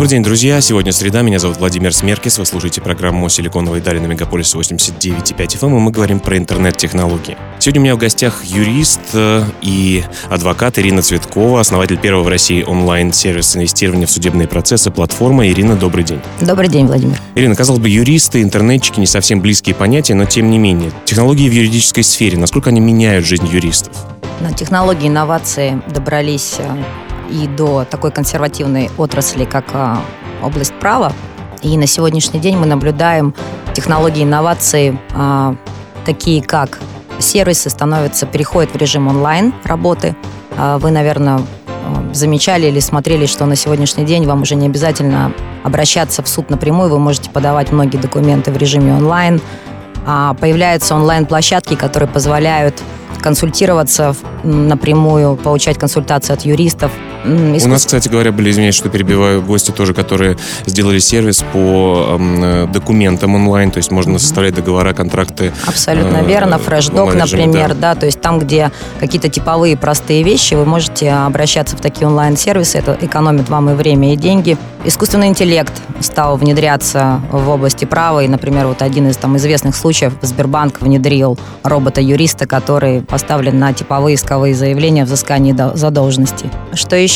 Добрый день, друзья. Сегодня среда. Меня зовут Владимир Смеркис. Вы слушаете программу «Силиконовые дали» на Мегаполис 89,5 FM, и мы говорим про интернет-технологии. Сегодня у меня в гостях юрист э, и адвокат Ирина Цветкова, основатель первого в России онлайн-сервиса инвестирования в судебные процессы платформа. Ирина, добрый день. Добрый день, Владимир. Ирина, казалось бы, юристы, интернетчики не совсем близкие понятия, но тем не менее. Технологии в юридической сфере, насколько они меняют жизнь юристов? На технологии инновации добрались э, и до такой консервативной отрасли, как а, область права. И на сегодняшний день мы наблюдаем технологии инноваций, а, такие как сервисы становятся, переходят в режим онлайн работы. А, вы, наверное, замечали или смотрели, что на сегодняшний день вам уже не обязательно обращаться в суд напрямую, вы можете подавать многие документы в режиме онлайн. Появляются онлайн-площадки, которые позволяют консультироваться напрямую, получать консультации от юристов. Искусств... У нас, кстати говоря, были, извиняюсь, что перебиваю, гости тоже, которые сделали сервис по э, документам онлайн, то есть можно составлять договора, контракты. Абсолютно э, верно. Фрешдок, например, да. да, то есть там, где какие-то типовые простые вещи, вы можете обращаться в такие онлайн-сервисы, это экономит вам и время, и деньги. Искусственный интеллект стал внедряться в области права, и, например, вот один из там известных случаев, Сбербанк внедрил робота-юриста, который поставлен на типовые исковые заявления взыскании задолженности. Что еще?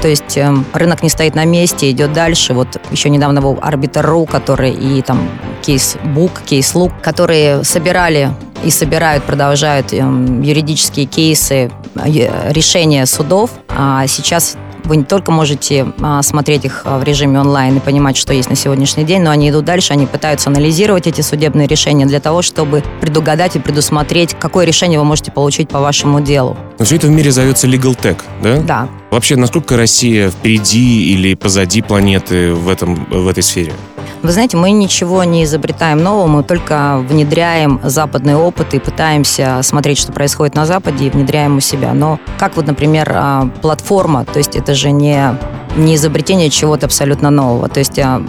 То есть эм, рынок не стоит на месте, идет дальше. Вот еще недавно был Arbiter.ru, который и там кейс-бук, кейс-лук, которые собирали и собирают, продолжают эм, юридические кейсы, э, решения судов. А сейчас вы не только можете а, смотреть их а, в режиме онлайн и понимать, что есть на сегодняшний день, но они идут дальше, они пытаются анализировать эти судебные решения для того, чтобы предугадать и предусмотреть, какое решение вы можете получить по вашему делу. Но все это в мире зовется legal tech, да? Да. Вообще, насколько Россия впереди или позади планеты в, этом, в этой сфере? Вы знаете, мы ничего не изобретаем нового, мы только внедряем западный опыт и пытаемся смотреть, что происходит на Западе, и внедряем у себя. Но как вот, например, а, платформа, то есть это же не не изобретение чего-то абсолютно нового. То есть а,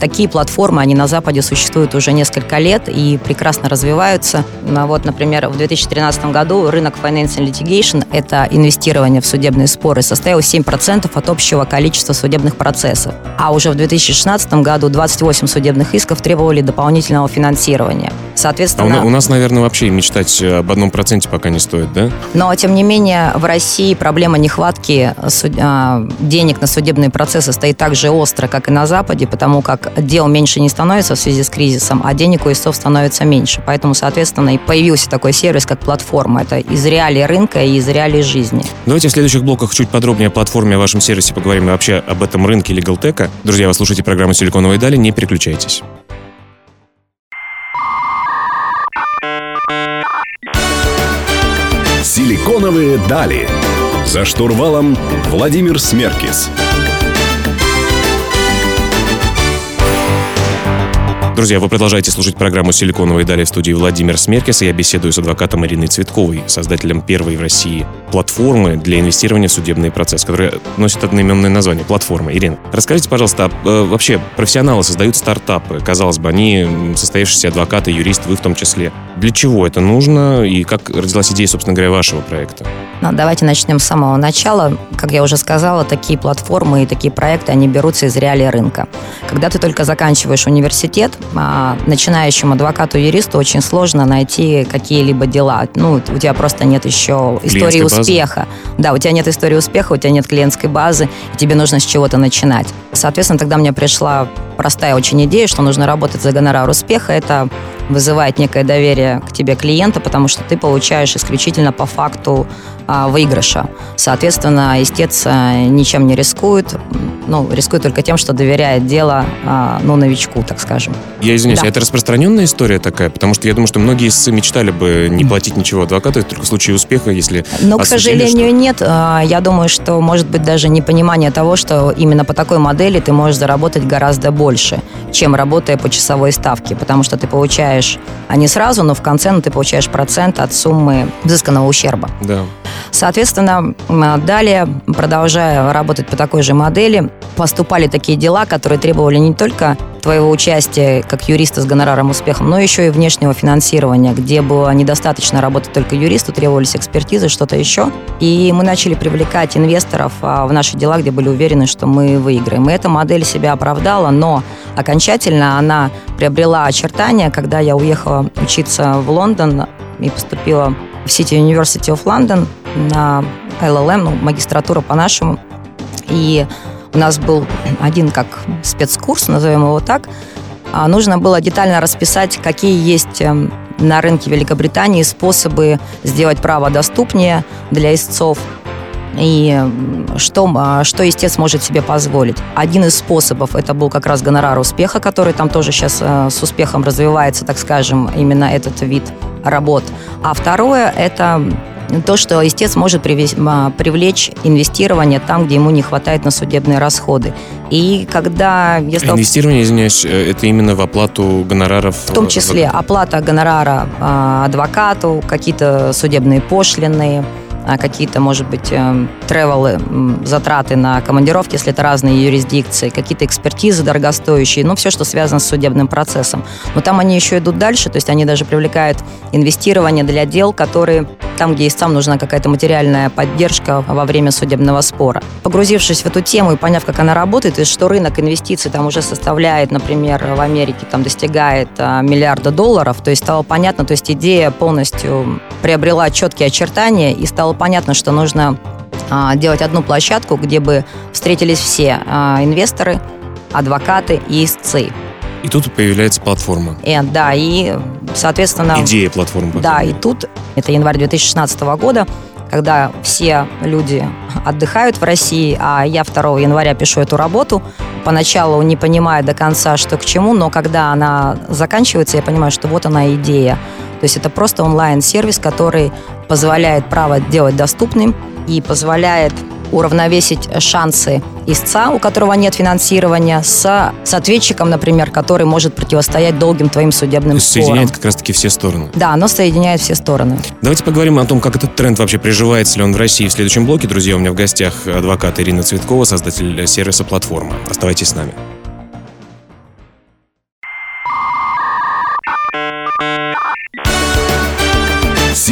такие платформы, они на Западе существуют уже несколько лет и прекрасно развиваются. Ну, вот, например, в 2013 году рынок Financial Litigation, это инвестирование в судебные споры, составил 7% от общего количества судебных процессов. А уже в 2016 году 28 судебных исков требовали дополнительного финансирования. Соответственно... А у, нас, наверное, вообще мечтать об одном проценте пока не стоит, да? Но, тем не менее, в России проблема нехватки суд... А, денег на судебные судебные процессы стоит так же остро, как и на Западе, потому как дел меньше не становится в связи с кризисом, а денег у истцов становится меньше. Поэтому, соответственно, и появился такой сервис, как платформа. Это из реалий рынка и из реалий жизни. Давайте в следующих блоках чуть подробнее о платформе, о вашем сервисе поговорим и вообще об этом рынке LegalTech. Друзья, вы слушаете программу «Силиконовые дали», не переключайтесь. «Силиконовые дали». За штурвалом Владимир Смеркис. Друзья, вы продолжаете слушать программу «Силиконовые дали» в студии Владимир Смеркес, и я беседую с адвокатом Ириной Цветковой, создателем первой в России платформы для инвестирования в судебный процесс, которая носит одноименное название «Платформа». Ирина, расскажите, пожалуйста, а, вообще профессионалы создают стартапы, казалось бы, они состоявшиеся адвокаты, юристы, вы в том числе. Для чего это нужно и как родилась идея, собственно говоря, вашего проекта? Ну, давайте начнем с самого начала. Как я уже сказала, такие платформы и такие проекты, они берутся из реалий рынка. Когда ты только заканчиваешь университет, а, начинающему адвокату-юристу очень сложно найти какие-либо дела. Ну, у тебя просто нет еще истории успеха. Да, у тебя нет истории успеха, у тебя нет клиентской базы, и тебе нужно с чего-то начинать. Соответственно, тогда мне пришла простая очень идея, что нужно работать за гонорар успеха. Это вызывает некое доверие к тебе клиента, потому что ты получаешь исключительно по факту а, выигрыша. Соответственно, истец ничем не рискует, ну, рискует только тем, что доверяет дело, а, ну, новичку, так скажем. Я извиняюсь, да. это распространенная история такая? Потому что я думаю, что многие истцы мечтали бы не платить ничего адвокату, только в случае успеха, если... Но, к сожалению, что... нет. А, я думаю, что может быть даже непонимание того, что именно по такой модели ты можешь заработать гораздо больше, чем работая по часовой ставке, потому что ты получаешь, а не сразу, но в конце ну, ты получаешь процент от суммы взысканного ущерба. Да. Соответственно, далее, продолжая работать по такой же модели, поступали такие дела, которые требовали не только твоего участия как юриста с гонораром успехом, но еще и внешнего финансирования, где было недостаточно работать только юристу, требовались экспертизы, что-то еще. И мы начали привлекать инвесторов а, в наши дела, где были уверены, что мы выиграем. И эта модель себя оправдала, но окончательно она приобрела очертания, когда я уехала учиться в Лондон и поступила в City University of London на LLM, ну, магистратура по-нашему. И у нас был один как спецкурс, назовем его так. А, нужно было детально расписать, какие есть эм, на рынке Великобритании способы сделать право доступнее для истцов, и что, а, что истец может себе позволить. Один из способов это был как раз гонорар успеха, который там тоже сейчас э, с успехом развивается, так скажем, именно этот вид работ. А второе это то, что истец может привлечь инвестирование там, где ему не хватает на судебные расходы. И когда я стал... Инвестирование, извиняюсь, э, это именно в оплату гонораров? В том числе оплата гонорара а, адвокату, какие-то судебные пошлины, какие-то, может быть, тревелы, эм, затраты на командировки, если это разные юрисдикции, какие-то экспертизы дорогостоящие, ну, все, что связано с судебным процессом. Но там они еще идут дальше, то есть они даже привлекают инвестирование для дел, которые там, где истцам нужна какая-то материальная поддержка во время судебного спора. Погрузившись в эту тему и поняв, как она работает, и что рынок инвестиций там уже составляет, например, в Америке там достигает а, миллиарда долларов, то есть стало понятно, то есть идея полностью приобрела четкие очертания и стало понятно, что нужно а, делать одну площадку, где бы встретились все а, инвесторы, адвокаты и истцы. И тут появляется платформа. И, да, и, соответственно... Идея платформы. Да, и тут, это январь 2016 года, когда все люди отдыхают в России, а я 2 января пишу эту работу, поначалу не понимая до конца, что к чему, но когда она заканчивается, я понимаю, что вот она идея. То есть это просто онлайн-сервис, который позволяет право делать доступным и позволяет уравновесить шансы истца, у которого нет финансирования, с, с ответчиком, например, который может противостоять долгим твоим судебным То спорам. соединяет как раз-таки все стороны. Да, оно соединяет все стороны. Давайте поговорим о том, как этот тренд вообще приживается ли он в России в следующем блоке. Друзья, у меня в гостях адвокат Ирина Цветкова, создатель сервиса «Платформа». Оставайтесь с нами.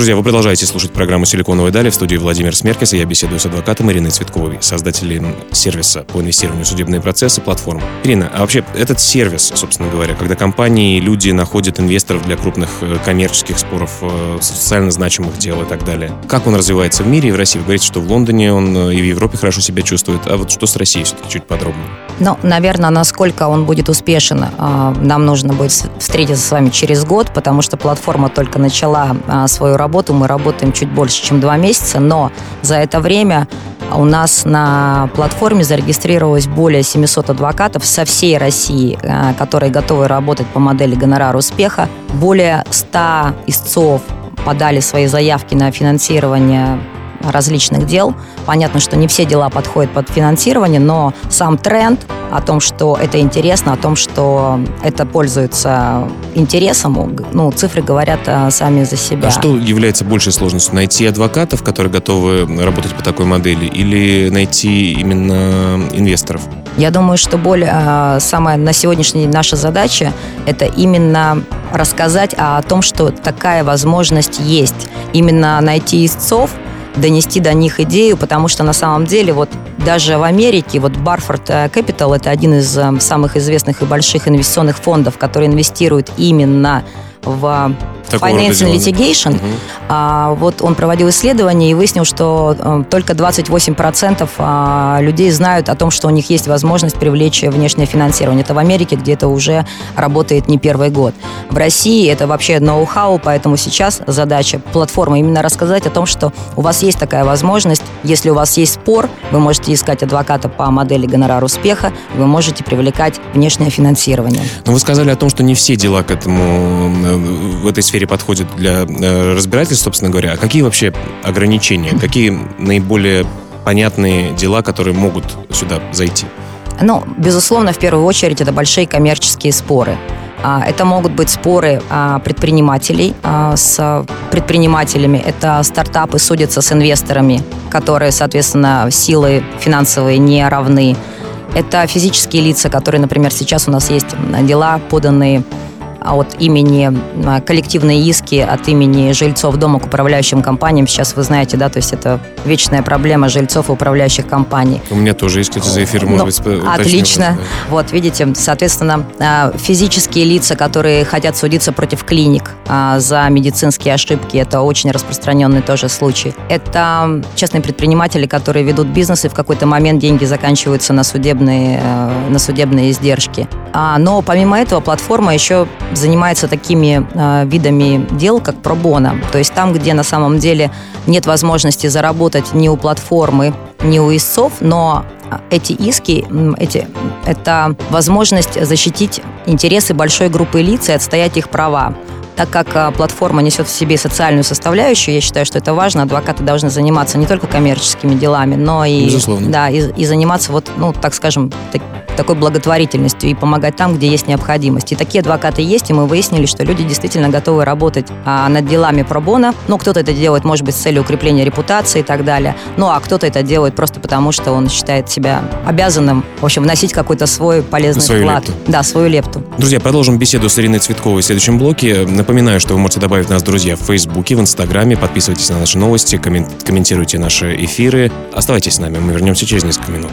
Друзья, вы продолжаете слушать программу «Силиконовые дали» в студии Владимир Смеркис, и я беседую с адвокатом Ириной Цветковой, создателем сервиса по инвестированию в судебные процессы платформ. Ирина, а вообще этот сервис, собственно говоря, когда компании, люди находят инвесторов для крупных э, коммерческих споров, э, социально значимых дел и так далее, как он развивается в мире и в России? Вы говорите, что в Лондоне он э, и в Европе хорошо себя чувствует, а вот что с Россией все-таки чуть подробнее? Ну, наверное, насколько он будет успешен, нам нужно будет встретиться с вами через год, потому что платформа только начала свою работу работу. Мы работаем чуть больше, чем два месяца, но за это время у нас на платформе зарегистрировалось более 700 адвокатов со всей России, э, которые готовы работать по модели гонорар успеха. Более 100 истцов подали свои заявки на финансирование различных дел. Понятно, что не все дела подходят под финансирование, но сам тренд о том, что это интересно, о том, что это пользуется интересом, ну, цифры говорят а, сами за себя. А что является большей сложностью? Найти адвокатов, которые готовы работать по такой модели, или найти именно инвесторов? Я думаю, что более а, самая на сегодняшний день наша задача это именно рассказать о том, что такая возможность есть. Именно найти истцов, донести до них идею, потому что на самом деле вот даже в Америке, вот Barford Capital это один из э, самых известных и больших инвестиционных фондов, который инвестирует именно в Financial Litigation. Угу. А, вот он проводил исследование и выяснил, что а, только 28% а, людей знают о том, что у них есть возможность привлечь внешнее финансирование. Это в Америке, где это уже работает не первый год. В России это вообще ноу-хау, поэтому сейчас задача платформы именно рассказать о том, что у вас есть такая возможность. Если у вас есть спор, вы можете искать адвоката по модели гонорар успеха, вы можете привлекать внешнее финансирование. Но вы сказали о том, что не все дела к этому в этой сфере подходят для э, разбирательств, собственно говоря. А какие вообще ограничения? Какие наиболее понятные дела, которые могут сюда зайти? Ну, безусловно, в первую очередь это большие коммерческие споры. А, это могут быть споры а, предпринимателей а, с предпринимателями. Это стартапы судятся с инвесторами, которые, соответственно, силы финансовые не равны. Это физические лица, которые, например, сейчас у нас есть дела, поданные от имени а, коллективные иски от имени жильцов дома к управляющим компаниям. Сейчас вы знаете, да, то есть это вечная проблема жильцов и управляющих компаний. У меня тоже есть, кстати, за эфир, может ну, быть, Отлично. Да. Вот, видите, соответственно, а, физические лица, которые хотят судиться против клиник за медицинские ошибки, это очень распространенный тоже случай. Это частные предприниматели, которые ведут бизнес, и в какой-то момент деньги заканчиваются на судебные, на судебные издержки. Но помимо этого платформа еще занимается такими э, видами дел, как пробона. То есть там, где на самом деле нет возможности заработать ни у платформы, ни у истцов, но эти иски, эти, это возможность защитить интересы большой группы лиц и отстоять их права. Так как а, платформа несет в себе социальную составляющую, я считаю, что это важно. Адвокаты должны заниматься не только коммерческими делами, но и, да, и, и заниматься, вот, ну, так скажем, так, такой благотворительностью и помогать там, где есть необходимость. И такие адвокаты есть, и мы выяснили, что люди действительно готовы работать а, над делами пробона. Ну, кто-то это делает, может быть, с целью укрепления репутации и так далее. Ну, а кто-то это делает просто потому, что он считает себя обязанным, в общем, вносить какой-то свой полезный свою вклад. Лепту. Да, свою лепту. Друзья, продолжим беседу с Ириной Цветковой в следующем блоке. Напоминаю, что вы можете добавить нас, друзья, в Фейсбуке, в Инстаграме, подписывайтесь на наши новости, комментируйте наши эфиры. Оставайтесь с нами, мы вернемся через несколько минут.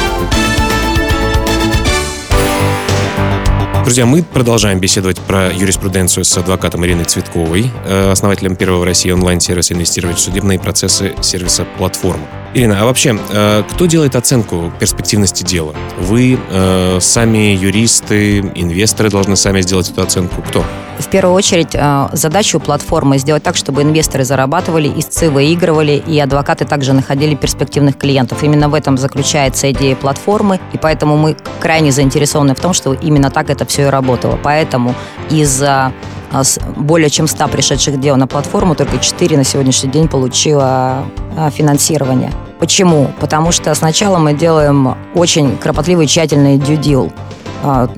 Друзья, мы продолжаем беседовать про юриспруденцию с адвокатом Ириной Цветковой, э, основателем первого в России онлайн-сервиса инвестировать в судебные процессы сервиса «Платформа». Ирина, а вообще, э, кто делает оценку перспективности дела? Вы, э, сами юристы, инвесторы должны сами сделать эту оценку? Кто? В первую очередь э, задача у платформы сделать так, чтобы инвесторы зарабатывали, истцы выигрывали, и адвокаты также находили перспективных клиентов. Именно в этом заключается идея платформы, и поэтому мы крайне заинтересованы в том, что именно так это все и работало. Поэтому из более чем 100 пришедших дел на платформу, только 4 на сегодняшний день получила а, финансирование. Почему? Потому что сначала мы делаем очень кропотливый, тщательный а,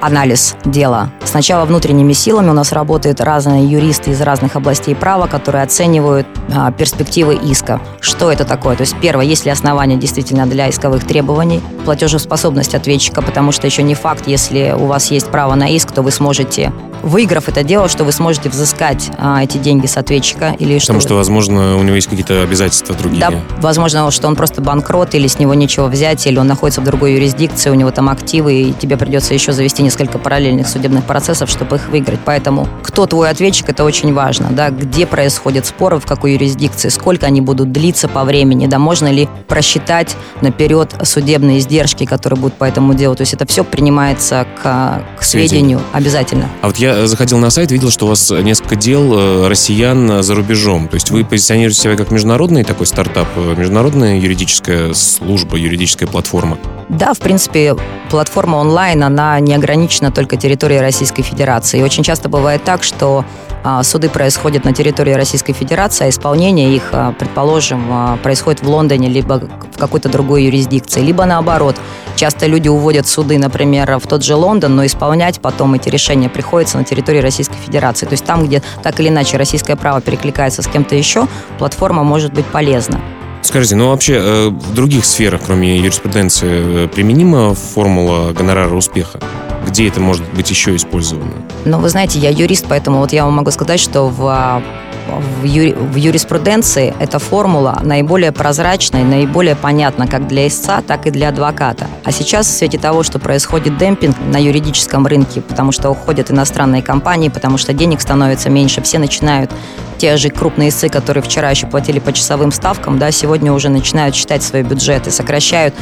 анализ дела. Сначала внутренними силами у нас работают разные юристы из разных областей права, которые оценивают а, перспективы иска. Что это такое? То есть, первое, есть ли основания действительно для исковых требований, платежеспособность ответчика, потому что еще не факт, если у вас есть право на иск, то вы сможете выиграв это дело, что вы сможете взыскать а, эти деньги с ответчика. Или Потому что, что, возможно, у него есть какие-то обязательства другие. Да, возможно, что он просто банкрот, или с него нечего взять, или он находится в другой юрисдикции, у него там активы, и тебе придется еще завести несколько параллельных судебных процессов, чтобы их выиграть. Поэтому кто твой ответчик, это очень важно. Да? Где происходят споры, в какой юрисдикции, сколько они будут длиться по времени, да, можно ли просчитать наперед судебные издержки, которые будут по этому делу. То есть это все принимается к, к сведению обязательно. А вот я я заходил на сайт, видел, что у вас несколько дел э, россиян за рубежом. То есть вы позиционируете себя как международный такой стартап, э, международная юридическая служба, юридическая платформа? Да, в принципе, платформа онлайн, она не ограничена только территорией Российской Федерации. И очень часто бывает так, что а, суды происходят на территории Российской Федерации, а исполнение их, а, предположим, а, происходит в Лондоне, либо в какой-то другой юрисдикции, либо наоборот. Часто люди уводят суды, например, в тот же Лондон, но исполнять потом эти решения приходится на территории Российской Федерации. То есть там, где так или иначе российское право перекликается с кем-то еще, платформа может быть полезна. Скажите, ну вообще э, в других сферах, кроме юриспруденции, э, применима формула гонорара успеха? Где это может быть еще использовано? Ну, вы знаете, я юрист, поэтому вот я вам могу сказать, что в а, в, юри, в юриспруденции эта формула наиболее прозрачна и наиболее понятна как для истца, так и для адвоката. А сейчас в свете того, что происходит демпинг на юридическом рынке, потому что уходят иностранные компании, потому что денег становится меньше, все начинают те же крупные истцы, которые вчера еще платили по часовым ставкам, да, сегодня уже начинают считать свои бюджеты, сокращают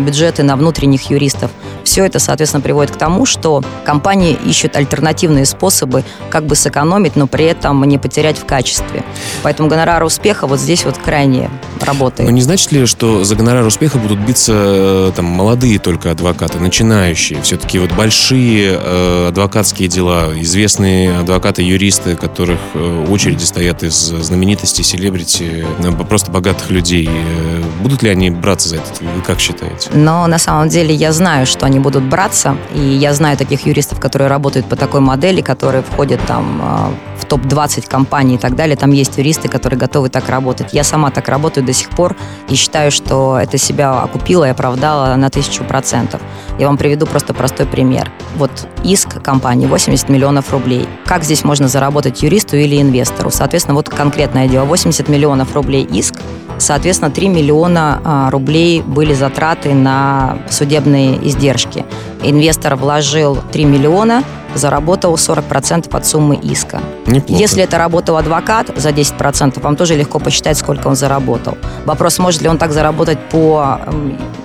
бюджеты на внутренних юристов. Все это, соответственно, приводит к тому, что компании ищут альтернативные способы, как бы сэкономить, но при этом не потерять в качестве. Поэтому гонорар успеха вот здесь вот крайне работает. Но не значит ли, что за гонорар успеха будут биться э, там молодые только адвокаты, начинающие? Все-таки вот большие э, адвокатские дела, известные адвокаты, юристы, которых э, очереди стоят из знаменитостей, селебрити, э, просто богатых людей. Э, будут ли они браться за это? Вы как считаете? Но на самом деле я знаю, что они будут браться, и я знаю таких юристов, которые работают по такой модели, которые входят там э, в топ-20 компаний и так далее. Там есть юристы, которые готовы так работать. Я сама так работаю до сих пор и считаю, что это себя окупило и оправдало на тысячу процентов. Я вам приведу просто простой пример. Вот иск компании 80 миллионов рублей. Как здесь можно заработать юристу или инвестору? Соответственно, вот конкретное дело. 80 миллионов рублей иск, соответственно, 3 миллиона а, рублей были затраты на судебные издержки. Инвестор вложил 3 миллиона, заработал 40% от суммы иска. Неплохо. Если это работал адвокат за 10%, вам тоже легко посчитать, сколько он заработал. Вопрос, может ли он так заработать по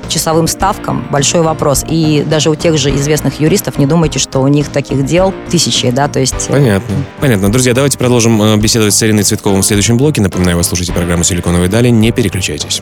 часовым ставкам, большой вопрос. И даже у тех же известных юристов не думайте, что у них таких дел тысячи, да, то есть... Понятно. Понятно. Друзья, давайте продолжим э, беседовать с Ириной Цветковым в следующем блоке. Напоминаю, вы слушаете программу «Силиконовые дали». Не переключайтесь.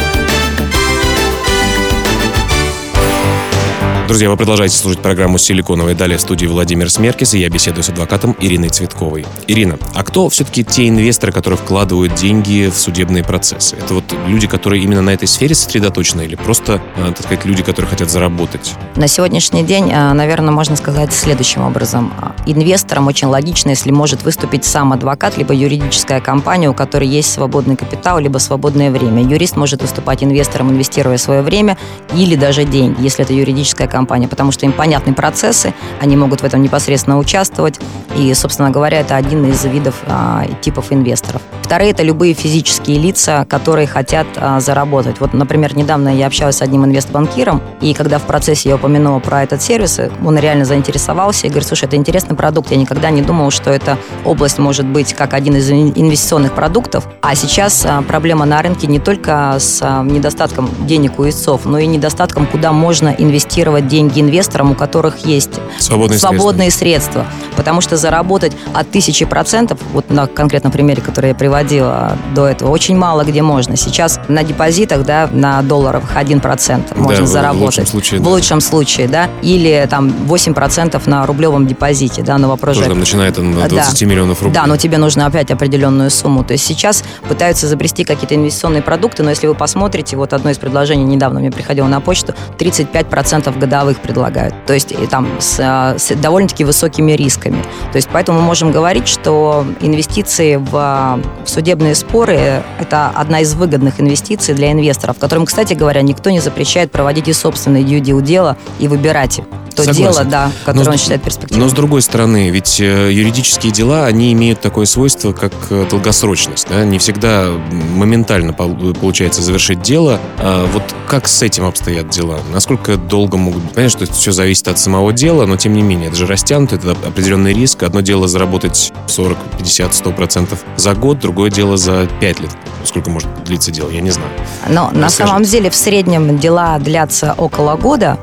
Друзья, вы продолжаете слушать программу «Силиконовая далее» в студии Владимир Смеркис, и я беседую с адвокатом Ириной Цветковой. Ирина, а кто все-таки те инвесторы, которые вкладывают деньги в судебные процессы? Это вот люди, которые именно на этой сфере сосредоточены или просто, э, так сказать, люди, которые хотят заработать? На сегодняшний день, э, наверное, можно сказать следующим образом. Инвестором очень логично, если может выступить сам адвокат, либо юридическая компания, у которой есть свободный капитал, либо свободное время. Юрист может выступать инвестором, инвестируя свое время или даже деньги, если это юридическая компания компания, потому что им понятны процессы, они могут в этом непосредственно участвовать. И, собственно говоря, это один из видов а, типов инвесторов. Вторые – это любые физические лица, которые хотят а, заработать. Вот, например, недавно я общалась с одним инвестбанкиром, и когда в процессе я упомянула про этот сервис, он реально заинтересовался и говорит, слушай, это интересный продукт, я никогда не думал, что эта область может быть как один из инвестиционных продуктов, а сейчас а, проблема на рынке не только с а, недостатком денег у истцов, но и недостатком, куда можно инвестировать деньги инвесторам, у которых есть свободные, свободные средства. средства. Потому что заработать от тысячи процентов, вот на конкретном примере, который я приводила до этого, очень мало где можно. Сейчас на депозитах, да, на долларовых 1% можно да, заработать. В лучшем случае. В да. лучшем случае, да. Или там 8% на рублевом депозите, да, но вопрос Тоже же... начинает он на 20 да. миллионов рублей. Да, но тебе нужно опять определенную сумму. То есть сейчас пытаются изобрести какие-то инвестиционные продукты, но если вы посмотрите, вот одно из предложений недавно мне приходило на почту, 35% годовых годовых предлагают. То есть и там с, с довольно-таки высокими рисками. То есть поэтому мы можем говорить, что инвестиции в, в судебные споры – это одна из выгодных инвестиций для инвесторов, которым, кстати говоря, никто не запрещает проводить и собственный due deal дело и выбирать то Согласен. дело, да, которое но, он считает перспективным. Но с другой стороны, ведь э, юридические дела, они имеют такое свойство, как э, долгосрочность. Да? Не всегда моментально получается завершить дело. А вот как с этим обстоят дела? Насколько долго могут? Понятно, что все зависит от самого дела, но тем не менее, это же растянуто, это определенный риск. Одно дело заработать 40, 50, 100 процентов за год, другое дело за 5 лет. Сколько может длиться дело, я не знаю. Но Расскажи. на самом деле в среднем дела длятся около года,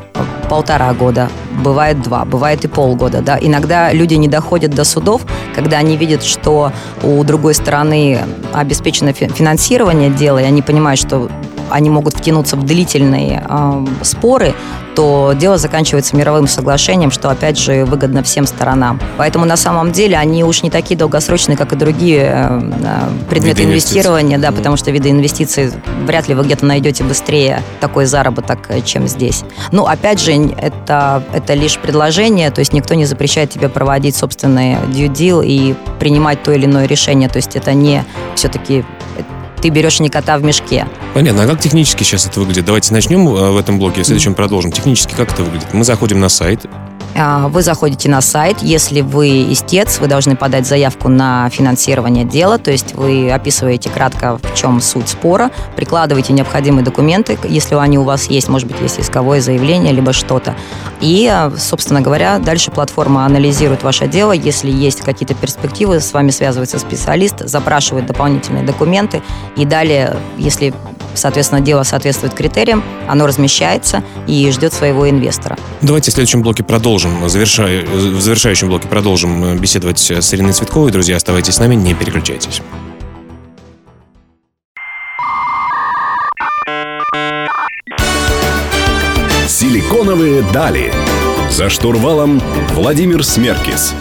полтора года, бывает два, бывает и полгода. Да? Иногда люди не доходят до судов, когда они видят, что у другой стороны обеспечено финансирование дела, и они понимают, что они могут втянуться в длительные э, споры, то дело заканчивается мировым соглашением, что, опять же, выгодно всем сторонам. Поэтому, на самом деле, они уж не такие долгосрочные, как и другие э, предметы виды инвестирования, да, потому что виды инвестиций вряд ли вы где-то найдете быстрее такой заработок, э, чем здесь. Ну, опять же, это, это лишь предложение, то есть никто не запрещает тебе проводить собственный due deal и принимать то или иное решение, то есть это не все-таки ты берешь не кота в мешке. Понятно. А как технически сейчас это выглядит? Давайте начнем э, в этом блоке, в следующем продолжим. Технически как это выглядит? Мы заходим на сайт, А, вы заходите на сайт. Если вы истец, вы должны подать заявку на финансирование дела, то есть вы описываете кратко, в чем суть спора, прикладываете необходимые документы, если они у вас есть, может быть, есть исковое заявление, либо что-то. И, собственно говоря, дальше платформа анализирует ваше дело. Если есть какие-то перспективы, с вами связывается специалист, запрашивает дополнительные документы. И далее, если соответственно, дело соответствует критериям, оно размещается и ждет своего инвестора. Давайте в следующем блоке продолжим, в завершающем блоке продолжим беседовать с Ириной Цветковой. Друзья, оставайтесь с нами, не переключайтесь. Силиконовые дали. За штурвалом Владимир Смеркис.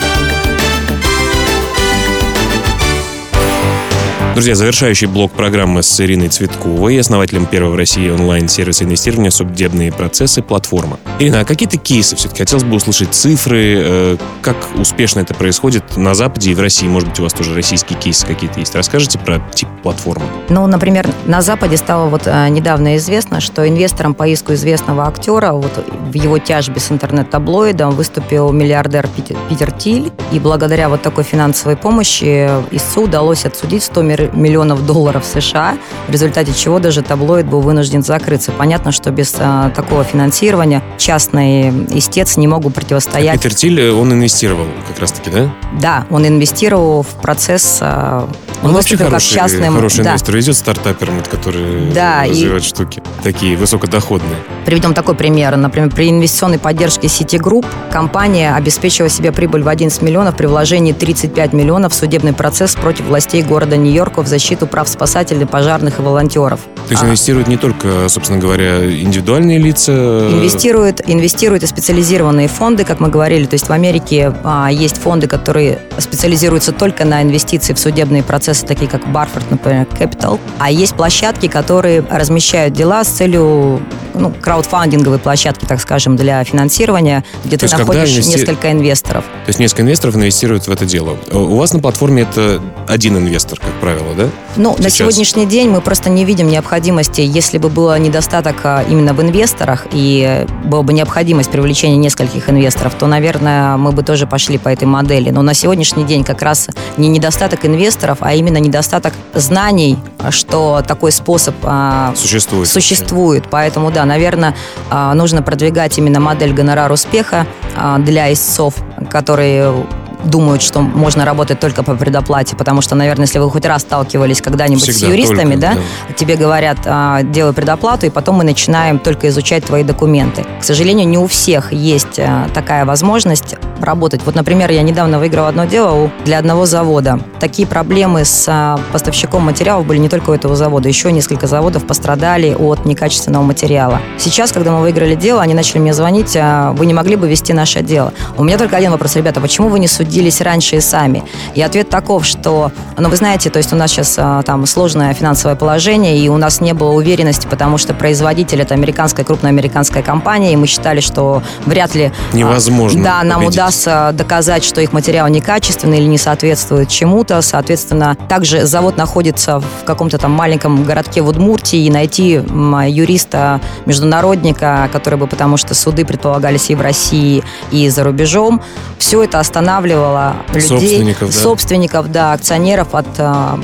Друзья, завершающий блок программы с Ириной Цветковой, основателем первого в России онлайн-сервиса инвестирования «Судебные процессы. Платформа». Ирина, а какие-то кейсы все-таки? Хотелось бы услышать цифры, э, как успешно это происходит на Западе и в России. Может быть, у вас тоже российские кейсы какие-то есть. Расскажите про тип платформы. Ну, например, на Западе стало вот э, недавно известно, что инвестором по иску известного актера вот в его тяжбе с интернет-таблоидом выступил миллиардер Питер, Питер Тиль. И благодаря вот такой финансовой помощи ИСУ удалось отсудить 100 миллионов долларов США, в результате чего даже таблоид был вынужден закрыться. Понятно, что без а, такого финансирования частный истец не могут противостоять. А Питер Тиль, э, он инвестировал как раз-таки, да? Да, он инвестировал в процесс а, он, вообще хороший, как частным... хороший да. инвестор. Идет стартапером, который да, развивает и... штуки такие высокодоходные. Приведем такой пример. Например, при инвестиционной поддержке Citigroup компания обеспечила себе прибыль в 11 миллионов при вложении 35 миллионов в судебный процесс против властей города Нью-Йорка в защиту прав спасателей, пожарных и волонтеров. То есть а. инвестируют не только, собственно говоря, индивидуальные лица? Инвестируют, инвестируют и специализированные фонды, как мы говорили. То есть в Америке а, есть фонды, которые специализируются только на инвестиции в судебные процессы процессы, такие как Барфорд, например, Capital. А есть площадки, которые размещают дела с целью ну, краудфандинговые площадки, так скажем, для финансирования, где То ты находишь инвести... несколько инвесторов. То есть несколько инвесторов инвестируют в это дело. У вас на платформе это один инвестор, как правило, да? Ну, Сейчас. на сегодняшний день мы просто не видим необходимости, если бы было недостаток а, именно в инвесторах и была бы необходимость привлечения нескольких инвесторов, то, наверное, мы бы тоже пошли по этой модели. Но на сегодняшний день как раз не недостаток инвесторов, а именно недостаток знаний, что такой способ а, существует. существует. Поэтому, да, наверное, а, нужно продвигать именно модель гонорар успеха а, для истцов, которые думают, что можно работать только по предоплате, потому что, наверное, если вы хоть раз сталкивались когда-нибудь Всегда, с юристами, только, да, да, тебе говорят, а, делай предоплату, и потом мы начинаем только изучать твои документы. К сожалению, не у всех есть а, такая возможность работать. Вот, например, я недавно выиграла одно дело для одного завода. Такие проблемы с а, поставщиком материалов были не только у этого завода, еще несколько заводов пострадали от некачественного материала. Сейчас, когда мы выиграли дело, они начали мне звонить, вы не могли бы вести наше дело. У меня только один вопрос, ребята, почему вы не судите судились раньше и сами. И ответ таков, что, ну, вы знаете, то есть у нас сейчас а, там сложное финансовое положение, и у нас не было уверенности, потому что производитель это американская, крупная американская компания, и мы считали, что вряд ли... А, Невозможно. Да, нам победить. удастся доказать, что их материал некачественный или не соответствует чему-то. Соответственно, также завод находится в каком-то там маленьком городке в Удмуртии, и найти юриста, международника, который бы, потому что суды предполагались и в России, и за рубежом, все это останавливало ограничивала людей, собственников, да, собственников, да акционеров от, а,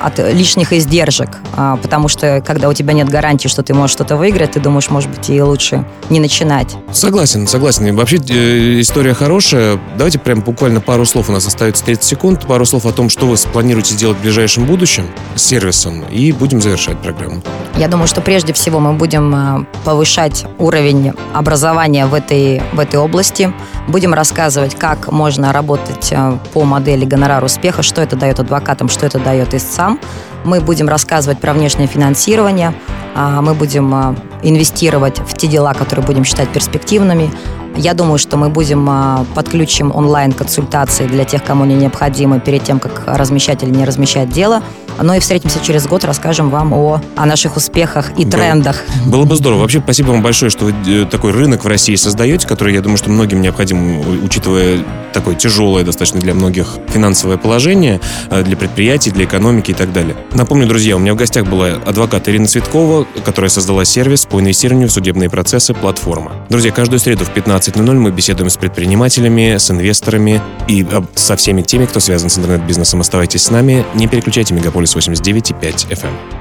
от лишних издержек. А, потому что, когда у тебя нет гарантии, что ты можешь что-то выиграть, ты думаешь, может быть, и лучше не начинать. Согласен, согласен. И вообще э, история хорошая. Давайте прям буквально пару слов, у нас остается 30 секунд, пару слов о том, что вы планируете сделать в ближайшем будущем с сервисом, и будем завершать программу. Я думаю, что прежде всего мы будем а, повышать уровень образования в этой, в этой области, будем рассказывать, как можно работать работать э, по модели гонорар успеха, что это дает адвокатам, что это дает истцам. Мы будем рассказывать про внешнее финансирование, а, мы будем э, инвестировать в те дела, которые будем считать перспективными. Я думаю, что мы будем э, подключим онлайн-консультации для тех, кому они необходимы перед тем, как размещать или не размещать дело. Ну и встретимся через год, расскажем вам о, о наших успехах и трендах. Было бы здорово. Вообще, спасибо вам большое, что вы э, такой рынок в России создаете, который, я думаю, что многим необходим, учитывая такое тяжелое достаточно для многих финансовое положение, э, для предприятий, для экономики и так далее. Напомню, друзья, у меня в гостях была адвокат Ирина Цветкова, которая создала сервис по инвестированию в судебные процессы «Платформа». Друзья, каждую среду в 15.00 мы беседуем с предпринимателями, с инвесторами и со всеми теми, кто связан с интернет-бизнесом. Оставайтесь с нами, не переключайте Мегаполис 89.5 FM.